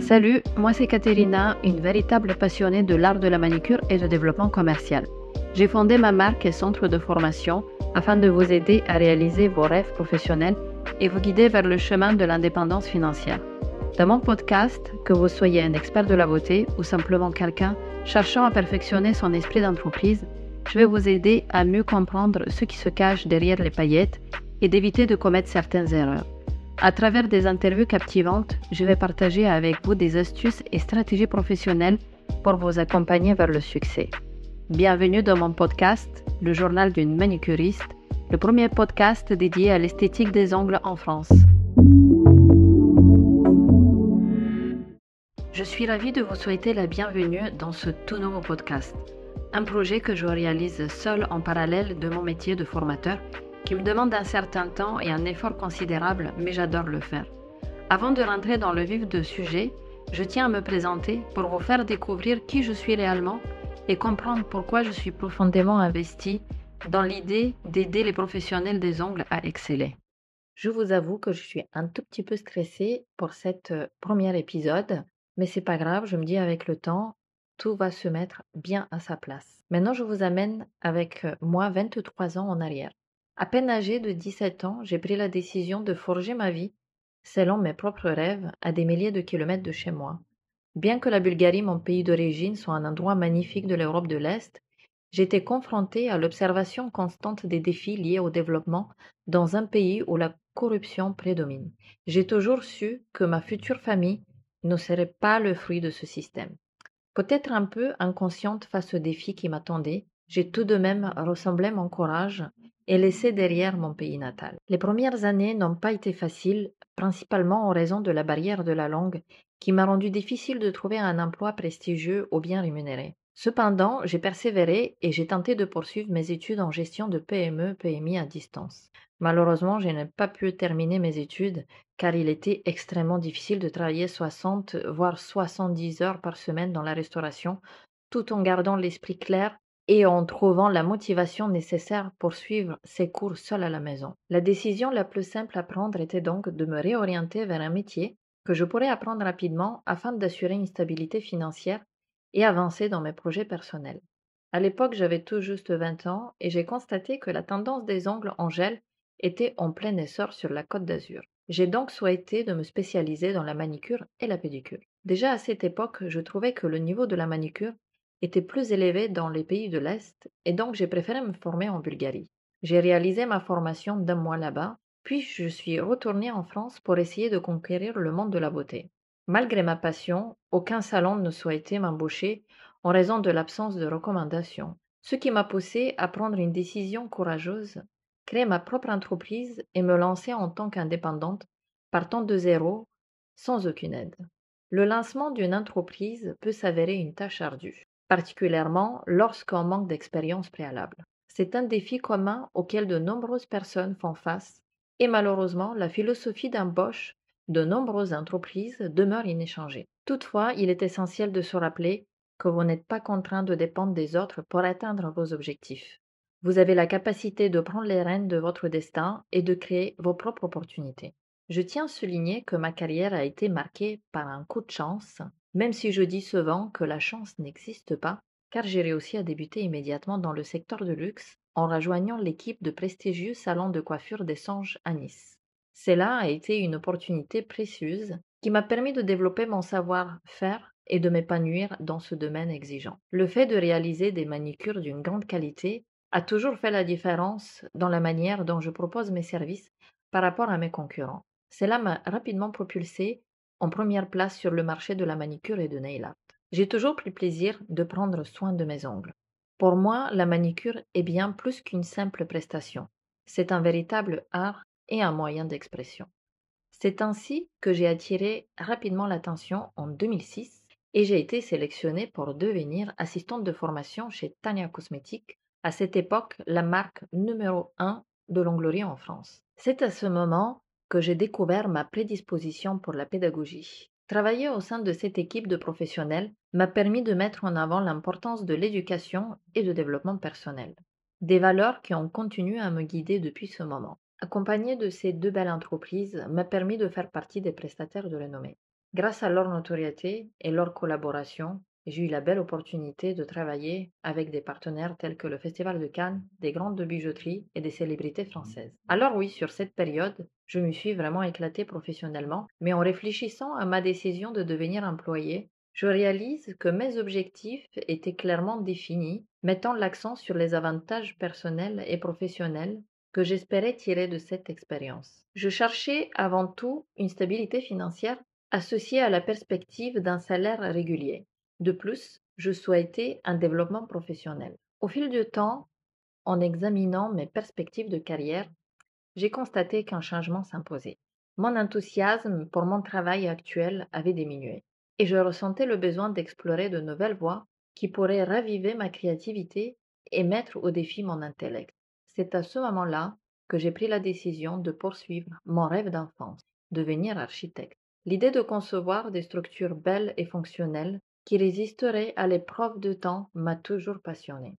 Salut, moi c'est Katerina, une véritable passionnée de l'art de la manicure et de développement commercial. J'ai fondé ma marque et centre de formation afin de vous aider à réaliser vos rêves professionnels et vous guider vers le chemin de l'indépendance financière. Dans mon podcast, que vous soyez un expert de la beauté ou simplement quelqu'un cherchant à perfectionner son esprit d'entreprise, je vais vous aider à mieux comprendre ce qui se cache derrière les paillettes et d'éviter de commettre certaines erreurs. À travers des interviews captivantes, je vais partager avec vous des astuces et stratégies professionnelles pour vous accompagner vers le succès. Bienvenue dans mon podcast, le journal d'une manicuriste, le premier podcast dédié à l'esthétique des ongles en France. Je suis ravie de vous souhaiter la bienvenue dans ce tout nouveau podcast, un projet que je réalise seul en parallèle de mon métier de formateur qui me demande un certain temps et un effort considérable, mais j'adore le faire. Avant de rentrer dans le vif du sujet, je tiens à me présenter pour vous faire découvrir qui je suis réellement et comprendre pourquoi je suis profondément investie dans l'idée d'aider les professionnels des ongles à exceller. Je vous avoue que je suis un tout petit peu stressée pour cet euh, premier épisode, mais c'est pas grave, je me dis avec le temps, tout va se mettre bien à sa place. Maintenant, je vous amène avec euh, moi 23 ans en arrière. À peine âgée de 17 ans, j'ai pris la décision de forger ma vie selon mes propres rêves à des milliers de kilomètres de chez moi. Bien que la Bulgarie, mon pays d'origine, soit un endroit magnifique de l'Europe de l'Est, j'étais confrontée à l'observation constante des défis liés au développement dans un pays où la corruption prédomine. J'ai toujours su que ma future famille ne serait pas le fruit de ce système. Peut-être un peu inconsciente face aux défis qui m'attendaient, j'ai tout de même ressemblé mon courage et laissé derrière mon pays natal. Les premières années n'ont pas été faciles, principalement en raison de la barrière de la langue qui m'a rendu difficile de trouver un emploi prestigieux ou bien rémunéré. Cependant, j'ai persévéré et j'ai tenté de poursuivre mes études en gestion de PME, PMI à distance. Malheureusement, je n'ai pas pu terminer mes études car il était extrêmement difficile de travailler 60 voire 70 heures par semaine dans la restauration tout en gardant l'esprit clair et en trouvant la motivation nécessaire pour suivre ses cours seul à la maison. La décision la plus simple à prendre était donc de me réorienter vers un métier que je pourrais apprendre rapidement afin d'assurer une stabilité financière et avancer dans mes projets personnels. À l'époque, j'avais tout juste 20 ans et j'ai constaté que la tendance des ongles en gel était en plein essor sur la côte d'Azur. J'ai donc souhaité de me spécialiser dans la manicure et la pédicure. Déjà à cette époque, je trouvais que le niveau de la manicure était plus élevé dans les pays de l'Est et donc j'ai préféré me former en Bulgarie. J'ai réalisé ma formation d'un mois là-bas, puis je suis retournée en France pour essayer de conquérir le monde de la beauté. Malgré ma passion, aucun salon ne souhaitait m'embaucher en raison de l'absence de recommandations, ce qui m'a poussé à prendre une décision courageuse, créer ma propre entreprise et me lancer en tant qu'indépendante, partant de zéro, sans aucune aide. Le lancement d'une entreprise peut s'avérer une tâche ardue particulièrement lorsqu'on manque d'expérience préalable. C'est un défi commun auquel de nombreuses personnes font face et malheureusement la philosophie d'embauche de nombreuses entreprises demeure inéchangée. Toutefois, il est essentiel de se rappeler que vous n'êtes pas contraint de dépendre des autres pour atteindre vos objectifs. Vous avez la capacité de prendre les rênes de votre destin et de créer vos propres opportunités. Je tiens à souligner que ma carrière a été marquée par un coup de chance même si je dis souvent que la chance n'existe pas, car j'ai réussi à débuter immédiatement dans le secteur de luxe en rejoignant l'équipe de prestigieux salons de coiffure des Songes à Nice. Cela a été une opportunité précieuse qui m'a permis de développer mon savoir-faire et de m'épanouir dans ce domaine exigeant. Le fait de réaliser des manicures d'une grande qualité a toujours fait la différence dans la manière dont je propose mes services par rapport à mes concurrents. Cela m'a rapidement propulsé en première place sur le marché de la manicure et de nail art. J'ai toujours pris plaisir de prendre soin de mes ongles. Pour moi, la manicure est bien plus qu'une simple prestation. C'est un véritable art et un moyen d'expression. C'est ainsi que j'ai attiré rapidement l'attention en 2006 et j'ai été sélectionnée pour devenir assistante de formation chez Tania Cosmétiques, à cette époque la marque numéro 1 de l'onglerie en France. C'est à ce moment que j'ai découvert ma prédisposition pour la pédagogie. Travailler au sein de cette équipe de professionnels m'a permis de mettre en avant l'importance de l'éducation et de développement personnel. Des valeurs qui ont continué à me guider depuis ce moment. accompagné de ces deux belles entreprises, m'a permis de faire partie des prestataires de renommée. Grâce à leur notoriété et leur collaboration, j'ai eu la belle opportunité de travailler avec des partenaires tels que le Festival de Cannes, des grandes bijouteries et des célébrités françaises. Alors oui, sur cette période, je me suis vraiment éclatée professionnellement, mais en réfléchissant à ma décision de devenir employé, je réalise que mes objectifs étaient clairement définis, mettant l'accent sur les avantages personnels et professionnels que j'espérais tirer de cette expérience. Je cherchais avant tout une stabilité financière associée à la perspective d'un salaire régulier. De plus, je souhaitais un développement professionnel. Au fil du temps, en examinant mes perspectives de carrière, j'ai constaté qu'un changement s'imposait. Mon enthousiasme pour mon travail actuel avait diminué et je ressentais le besoin d'explorer de nouvelles voies qui pourraient raviver ma créativité et mettre au défi mon intellect. C'est à ce moment-là que j'ai pris la décision de poursuivre mon rêve d'enfance, devenir architecte. L'idée de concevoir des structures belles et fonctionnelles qui résisterait à l'épreuve de temps m'a toujours passionné.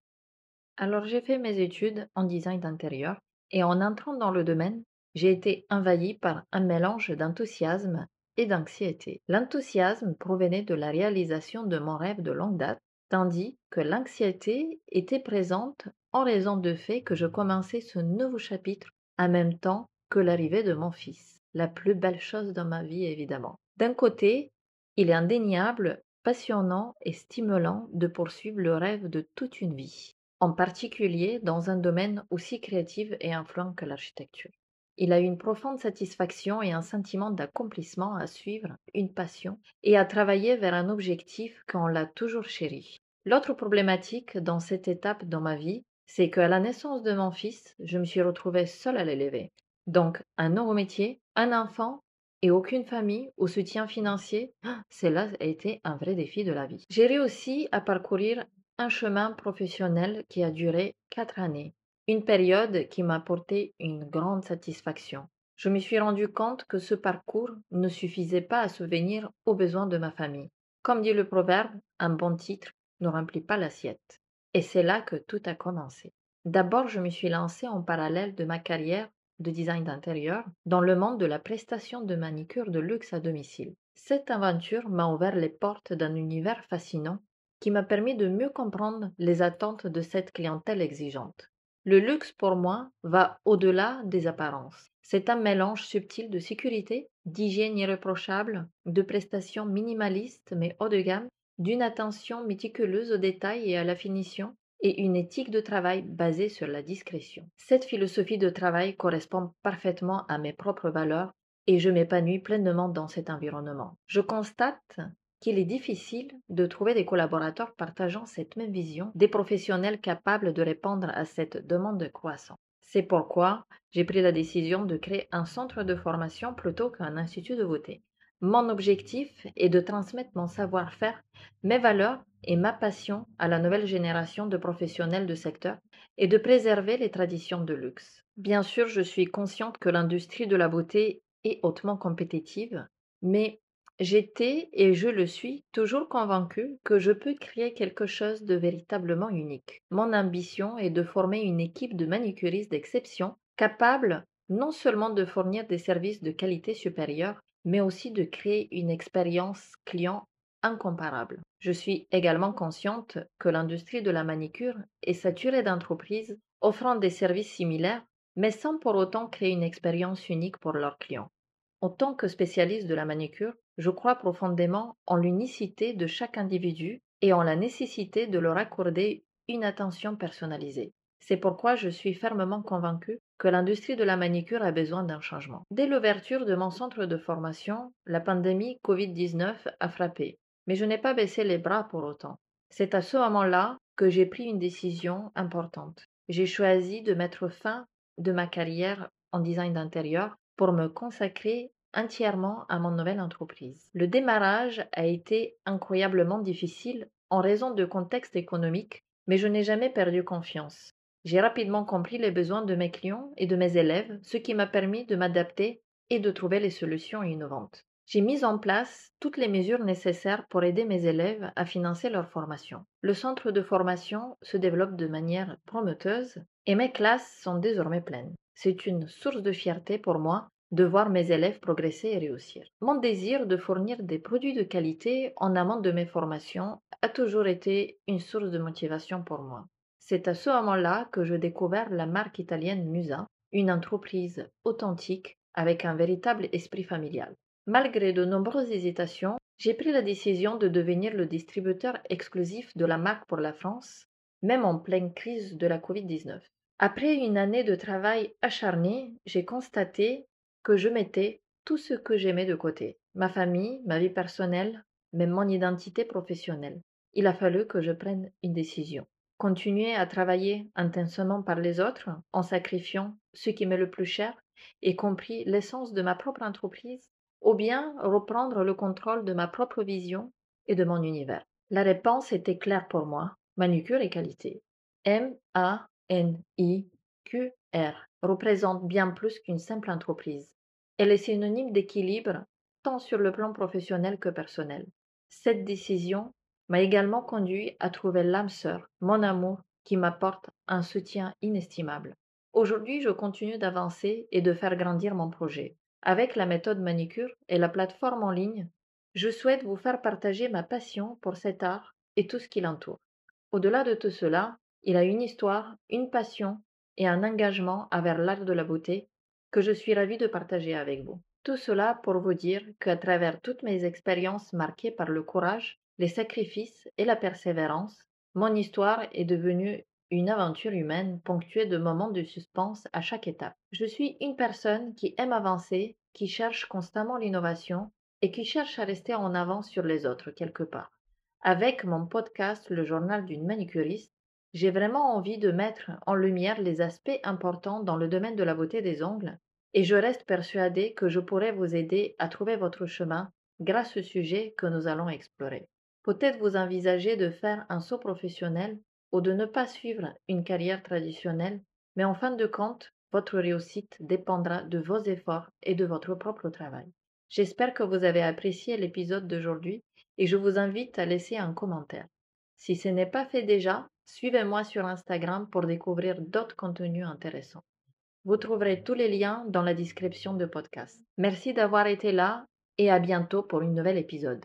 Alors j'ai fait mes études en design d'intérieur et en entrant dans le domaine, j'ai été envahi par un mélange d'enthousiasme et d'anxiété. L'enthousiasme provenait de la réalisation de mon rêve de longue date, tandis que l'anxiété était présente en raison du fait que je commençais ce nouveau chapitre en même temps que l'arrivée de mon fils. La plus belle chose dans ma vie, évidemment. D'un côté, il est indéniable passionnant et stimulant de poursuivre le rêve de toute une vie, en particulier dans un domaine aussi créatif et influent que l'architecture. Il a une profonde satisfaction et un sentiment d'accomplissement à suivre une passion et à travailler vers un objectif qu'on l'a toujours chéri. L'autre problématique dans cette étape dans ma vie, c'est qu'à la naissance de mon fils, je me suis retrouvée seule à l'élever. Donc, un nouveau métier, un enfant et aucune famille ou soutien financier, cela a été un vrai défi de la vie. J'ai réussi à parcourir un chemin professionnel qui a duré quatre années, une période qui m'a apporté une grande satisfaction. Je me suis rendu compte que ce parcours ne suffisait pas à subvenir aux besoins de ma famille. Comme dit le proverbe, un bon titre ne remplit pas l'assiette. Et c'est là que tout a commencé. D'abord, je me suis lancée en parallèle de ma carrière de design d'intérieur dans le monde de la prestation de manicure de luxe à domicile. Cette aventure m'a ouvert les portes d'un univers fascinant qui m'a permis de mieux comprendre les attentes de cette clientèle exigeante. Le luxe pour moi va au-delà des apparences. C'est un mélange subtil de sécurité, d'hygiène irréprochable, de prestations minimalistes mais haut de gamme, d'une attention méticuleuse aux détails et à la finition, et une éthique de travail basée sur la discrétion. Cette philosophie de travail correspond parfaitement à mes propres valeurs et je m'épanouis pleinement dans cet environnement. Je constate qu'il est difficile de trouver des collaborateurs partageant cette même vision, des professionnels capables de répondre à cette demande croissante. C'est pourquoi j'ai pris la décision de créer un centre de formation plutôt qu'un institut de beauté. Mon objectif est de transmettre mon savoir-faire, mes valeurs et ma passion à la nouvelle génération de professionnels de secteur et de préserver les traditions de luxe. Bien sûr, je suis consciente que l'industrie de la beauté est hautement compétitive, mais j'étais et je le suis toujours convaincue que je peux créer quelque chose de véritablement unique. Mon ambition est de former une équipe de manicuristes d'exception capable non seulement de fournir des services de qualité supérieure, mais aussi de créer une expérience client incomparable. Je suis également consciente que l'industrie de la manicure est saturée d'entreprises offrant des services similaires, mais sans pour autant créer une expérience unique pour leurs clients. En tant que spécialiste de la manicure, je crois profondément en l'unicité de chaque individu et en la nécessité de leur accorder une attention personnalisée. C'est pourquoi je suis fermement convaincue que l'industrie de la manicure a besoin d'un changement. Dès l'ouverture de mon centre de formation, la pandémie Covid-19 a frappé, mais je n'ai pas baissé les bras pour autant. C'est à ce moment-là que j'ai pris une décision importante. J'ai choisi de mettre fin de ma carrière en design d'intérieur pour me consacrer entièrement à mon nouvelle entreprise. Le démarrage a été incroyablement difficile en raison de contexte économique, mais je n'ai jamais perdu confiance. J'ai rapidement compris les besoins de mes clients et de mes élèves, ce qui m'a permis de m'adapter et de trouver les solutions innovantes. J'ai mis en place toutes les mesures nécessaires pour aider mes élèves à financer leur formation. Le centre de formation se développe de manière prometteuse et mes classes sont désormais pleines. C'est une source de fierté pour moi de voir mes élèves progresser et réussir. Mon désir de fournir des produits de qualité en amont de mes formations a toujours été une source de motivation pour moi. C'est à ce moment-là que je découvert la marque italienne Musa, une entreprise authentique avec un véritable esprit familial. Malgré de nombreuses hésitations, j'ai pris la décision de devenir le distributeur exclusif de la marque pour la France, même en pleine crise de la Covid-19. Après une année de travail acharné, j'ai constaté que je mettais tout ce que j'aimais de côté, ma famille, ma vie personnelle, même mon identité professionnelle. Il a fallu que je prenne une décision. Continuer à travailler intensément par les autres en sacrifiant ce qui m'est le plus cher, y compris l'essence de ma propre entreprise, ou bien reprendre le contrôle de ma propre vision et de mon univers. La réponse était claire pour moi, manucure et qualité. M-A N-I-Q-R représente bien plus qu'une simple entreprise. Elle est synonyme d'équilibre tant sur le plan professionnel que personnel. Cette décision m'a également conduit à trouver l'âme sœur, mon amour, qui m'apporte un soutien inestimable. Aujourd'hui, je continue d'avancer et de faire grandir mon projet. Avec la méthode manicure et la plateforme en ligne, je souhaite vous faire partager ma passion pour cet art et tout ce qui l'entoure. Au-delà de tout cela, il a une histoire, une passion et un engagement envers l'art de la beauté que je suis ravie de partager avec vous. Tout cela pour vous dire qu'à travers toutes mes expériences marquées par le courage, les sacrifices et la persévérance, mon histoire est devenue une aventure humaine ponctuée de moments de suspense à chaque étape. Je suis une personne qui aime avancer, qui cherche constamment l'innovation et qui cherche à rester en avance sur les autres quelque part. Avec mon podcast Le journal d'une manicuriste, j'ai vraiment envie de mettre en lumière les aspects importants dans le domaine de la beauté des ongles et je reste persuadée que je pourrai vous aider à trouver votre chemin grâce au sujet que nous allons explorer. Peut-être vous envisagez de faire un saut professionnel ou de ne pas suivre une carrière traditionnelle, mais en fin de compte, votre réussite dépendra de vos efforts et de votre propre travail. J'espère que vous avez apprécié l'épisode d'aujourd'hui et je vous invite à laisser un commentaire. Si ce n'est pas fait déjà, suivez-moi sur Instagram pour découvrir d'autres contenus intéressants. Vous trouverez tous les liens dans la description de podcast. Merci d'avoir été là et à bientôt pour un nouvel épisode.